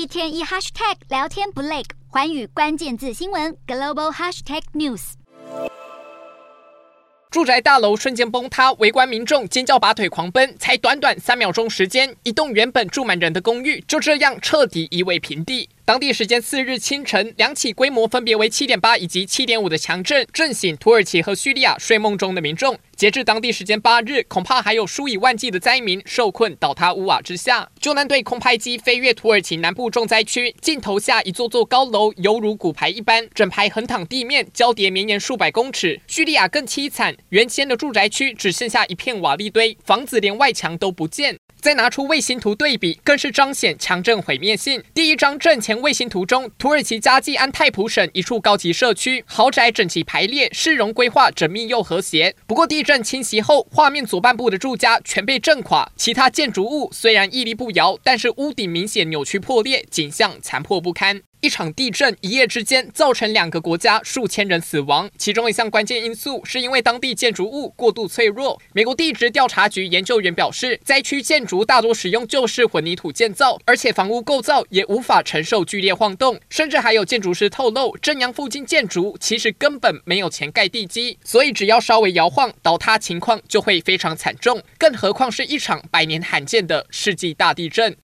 一天一 hashtag 聊天不累，环宇关键字新闻 global hashtag news。住宅大楼瞬间崩塌，围观民众尖叫拔腿狂奔，才短短三秒钟时间，一栋原本住满人的公寓就这样彻底夷为平地。当地时间四日清晨，两起规模分别为七点八以及七点五的强震震醒土耳其和叙利亚睡梦中的民众。截至当地时间八日，恐怕还有数以万计的灾民受困倒塌屋瓦之下。救难队空拍机飞越土耳其南部重灾区，镜头下一座座高楼犹如骨牌一般，整排横躺地面，交叠绵延数百公尺。叙利亚更凄惨，原先的住宅区只剩下一片瓦砾堆，房子连外墙都不见。再拿出卫星图对比，更是彰显强震毁灭性。第一张震前卫星图中，土耳其加济安泰普省一处高级社区，豪宅整齐排列，市容规划缜密又和谐。不过地震侵袭后，画面左半部的住家全被震垮，其他建筑物虽然屹立不摇，但是屋顶明显扭曲破裂，景象残破不堪。一场地震一夜之间造成两个国家数千人死亡，其中一项关键因素是因为当地建筑物过度脆弱。美国地质调查局研究员表示，灾区建筑大多使用旧式混凝土建造，而且房屋构造也无法承受剧烈晃动。甚至还有建筑师透露，震央附近建筑其实根本没有钱盖地基，所以只要稍微摇晃，倒塌情况就会非常惨重。更何况是一场百年罕见的世纪大地震。